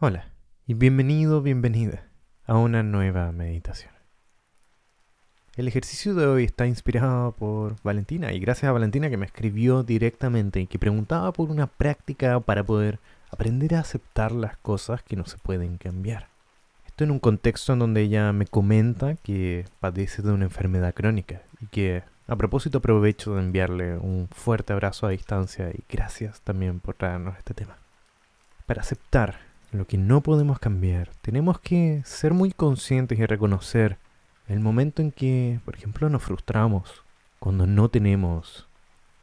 Hola y bienvenido, bienvenida a una nueva meditación. El ejercicio de hoy está inspirado por Valentina y gracias a Valentina que me escribió directamente y que preguntaba por una práctica para poder aprender a aceptar las cosas que no se pueden cambiar. Esto en un contexto en donde ella me comenta que padece de una enfermedad crónica y que a propósito aprovecho de enviarle un fuerte abrazo a distancia y gracias también por traernos este tema. Para aceptar lo que no podemos cambiar, tenemos que ser muy conscientes y reconocer el momento en que, por ejemplo, nos frustramos, cuando no tenemos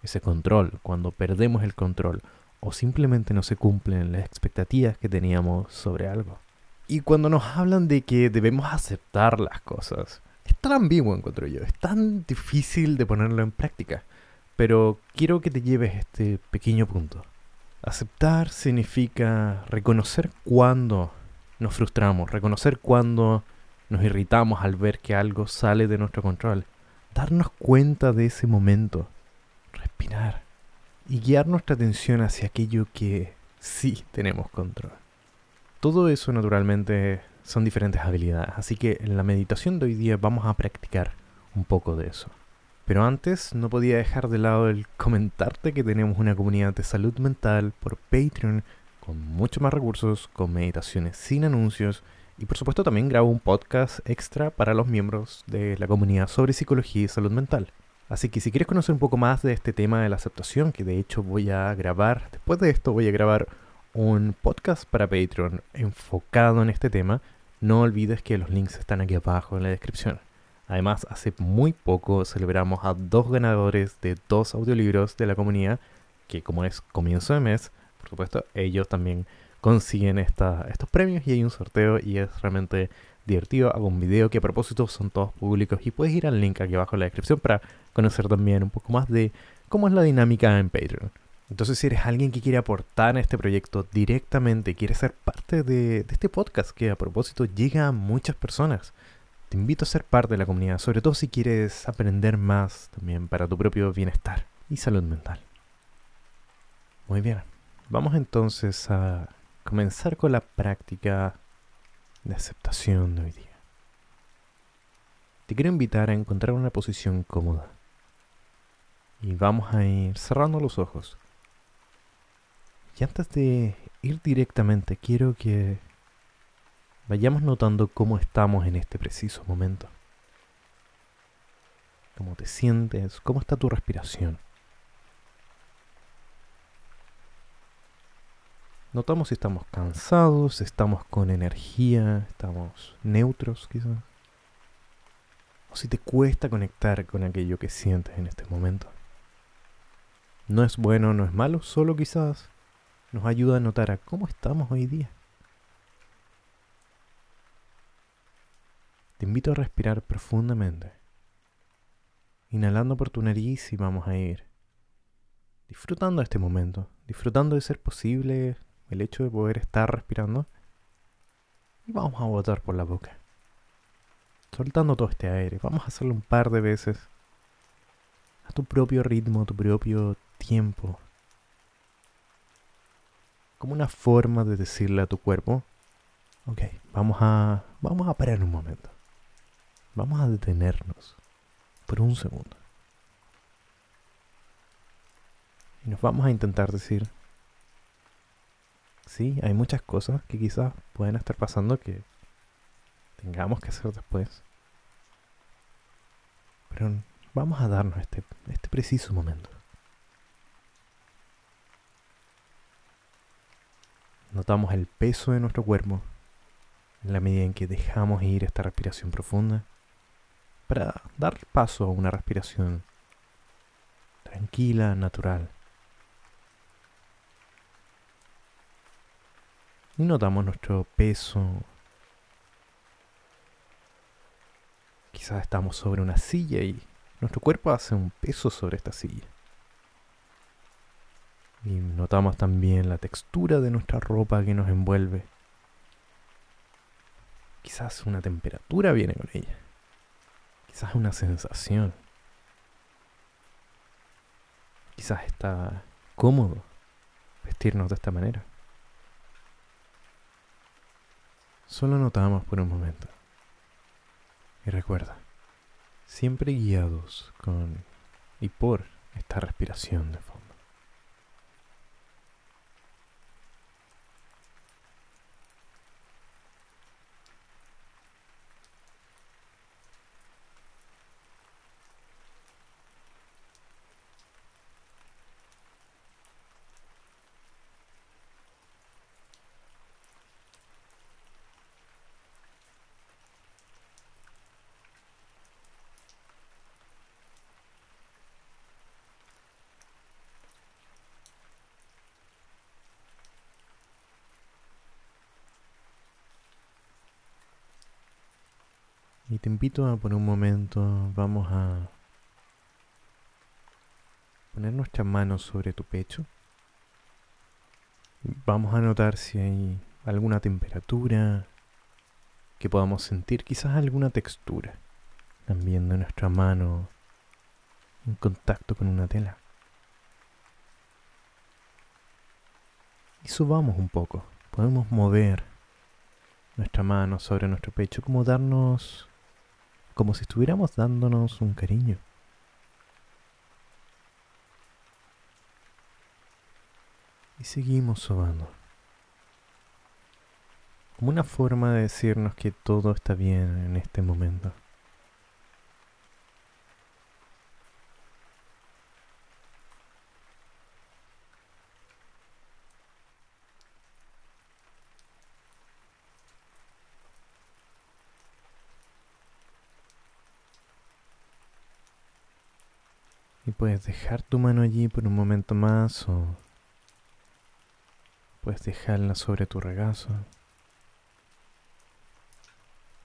ese control, cuando perdemos el control o simplemente no se cumplen las expectativas que teníamos sobre algo. Y cuando nos hablan de que debemos aceptar las cosas, es tan ambiguo, encuentro yo, es tan difícil de ponerlo en práctica. Pero quiero que te lleves este pequeño punto. Aceptar significa reconocer cuando nos frustramos, reconocer cuando nos irritamos al ver que algo sale de nuestro control, darnos cuenta de ese momento, respirar y guiar nuestra atención hacia aquello que sí tenemos control. Todo eso naturalmente son diferentes habilidades, así que en la meditación de hoy día vamos a practicar un poco de eso. Pero antes no podía dejar de lado el comentarte que tenemos una comunidad de salud mental por Patreon con muchos más recursos, con meditaciones sin anuncios y por supuesto también grabo un podcast extra para los miembros de la comunidad sobre psicología y salud mental. Así que si quieres conocer un poco más de este tema de la aceptación, que de hecho voy a grabar, después de esto voy a grabar un podcast para Patreon enfocado en este tema, no olvides que los links están aquí abajo en la descripción. Además, hace muy poco celebramos a dos ganadores de dos audiolibros de la comunidad, que como es comienzo de mes, por supuesto, ellos también consiguen estos premios y hay un sorteo y es realmente divertido. Hago un video que a propósito son todos públicos y puedes ir al link aquí abajo en la descripción para conocer también un poco más de cómo es la dinámica en Patreon. Entonces, si eres alguien que quiere aportar a este proyecto directamente, quiere ser parte de este podcast que a propósito llega a muchas personas, te invito a ser parte de la comunidad, sobre todo si quieres aprender más también para tu propio bienestar y salud mental. Muy bien, vamos entonces a comenzar con la práctica de aceptación de hoy día. Te quiero invitar a encontrar una posición cómoda y vamos a ir cerrando los ojos. Y antes de ir directamente, quiero que vayamos notando cómo estamos en este preciso momento. Cómo te sientes, cómo está tu respiración. Notamos si estamos cansados, estamos con energía, estamos neutros quizás. O si te cuesta conectar con aquello que sientes en este momento. No es bueno, no es malo, solo quizás nos ayuda a notar a cómo estamos hoy día. Invito a respirar profundamente. Inhalando por tu nariz y vamos a ir disfrutando este momento, disfrutando de ser posible el hecho de poder estar respirando. Y vamos a botar por la boca. Soltando todo este aire. Vamos a hacerlo un par de veces. A tu propio ritmo, a tu propio tiempo. Como una forma de decirle a tu cuerpo, ok, vamos a, vamos a parar un momento. Vamos a detenernos por un segundo. Y nos vamos a intentar decir, sí, hay muchas cosas que quizás pueden estar pasando que tengamos que hacer después. Pero vamos a darnos este, este preciso momento. Notamos el peso de nuestro cuerpo en la medida en que dejamos ir esta respiración profunda para dar paso a una respiración tranquila, natural. Y notamos nuestro peso. Quizás estamos sobre una silla y nuestro cuerpo hace un peso sobre esta silla. Y notamos también la textura de nuestra ropa que nos envuelve. Quizás una temperatura viene con ella. Quizás una sensación. Quizás está cómodo vestirnos de esta manera. Solo notamos por un momento. Y recuerda, siempre guiados con y por esta respiración de fondo. Y te invito a por un momento, vamos a poner nuestras manos sobre tu pecho. Vamos a notar si hay alguna temperatura que podamos sentir, quizás alguna textura también de nuestra mano en contacto con una tela. Y subamos un poco, podemos mover nuestra mano sobre nuestro pecho, como darnos como si estuviéramos dándonos un cariño. Y seguimos sobando. Como una forma de decirnos que todo está bien en este momento. Y puedes dejar tu mano allí por un momento más o puedes dejarla sobre tu regazo.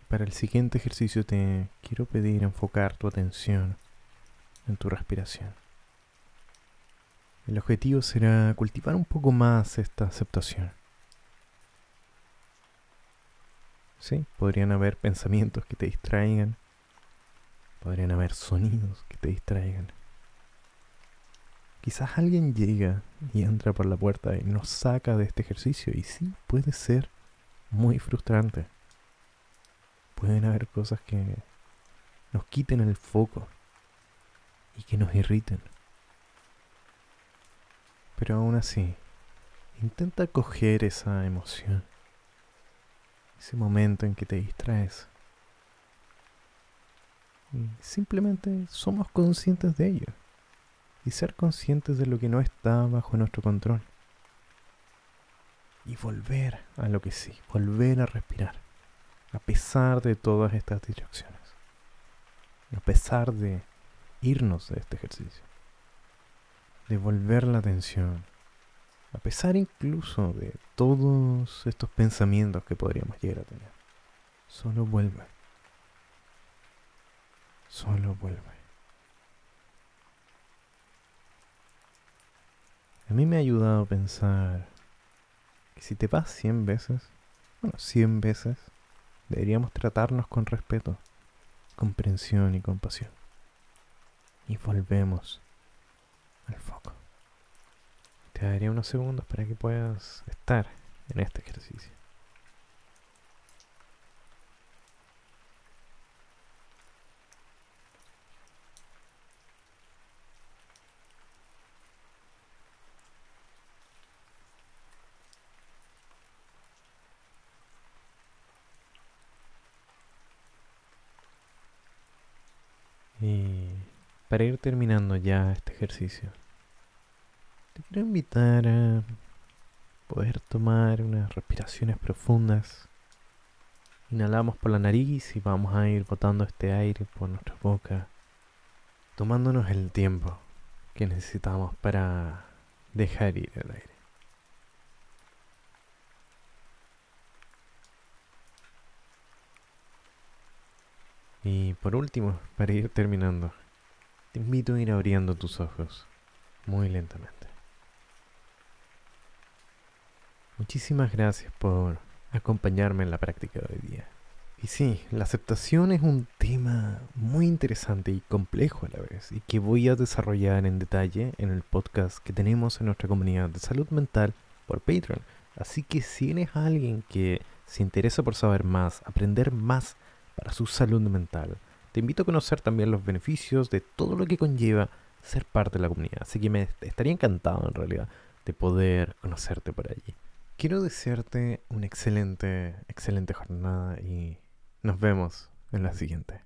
Para el siguiente ejercicio te quiero pedir enfocar tu atención en tu respiración. El objetivo será cultivar un poco más esta aceptación. Sí, podrían haber pensamientos que te distraigan, podrían haber sonidos que te distraigan. Quizás alguien llega y entra por la puerta y nos saca de este ejercicio y sí, puede ser muy frustrante. Pueden haber cosas que nos quiten el foco y que nos irriten. Pero aún así, intenta coger esa emoción, ese momento en que te distraes. Y simplemente somos conscientes de ello y ser conscientes de lo que no está bajo nuestro control. Y volver a lo que sí, volver a respirar, a pesar de todas estas distracciones, a pesar de irnos de este ejercicio, de volver la atención, a pesar incluso de todos estos pensamientos que podríamos llegar a tener. Solo vuelve. Solo vuelve. A mí me ha ayudado a pensar que si te vas 100 veces, bueno, 100 veces, deberíamos tratarnos con respeto, comprensión y compasión. Y volvemos al foco. Te daría unos segundos para que puedas estar en este ejercicio. Y para ir terminando ya este ejercicio, te quiero invitar a poder tomar unas respiraciones profundas. Inhalamos por la nariz y vamos a ir botando este aire por nuestra boca, tomándonos el tiempo que necesitamos para dejar ir el aire. Y por último, para ir terminando, te invito a ir abriendo tus ojos muy lentamente. Muchísimas gracias por acompañarme en la práctica de hoy día. Y sí, la aceptación es un tema muy interesante y complejo a la vez y que voy a desarrollar en detalle en el podcast que tenemos en nuestra comunidad de salud mental por Patreon. Así que si eres alguien que se interesa por saber más, aprender más para su salud mental, te invito a conocer también los beneficios de todo lo que conlleva ser parte de la comunidad. Así que me estaría encantado en realidad de poder conocerte por allí. Quiero desearte una excelente, excelente jornada y nos vemos en la siguiente.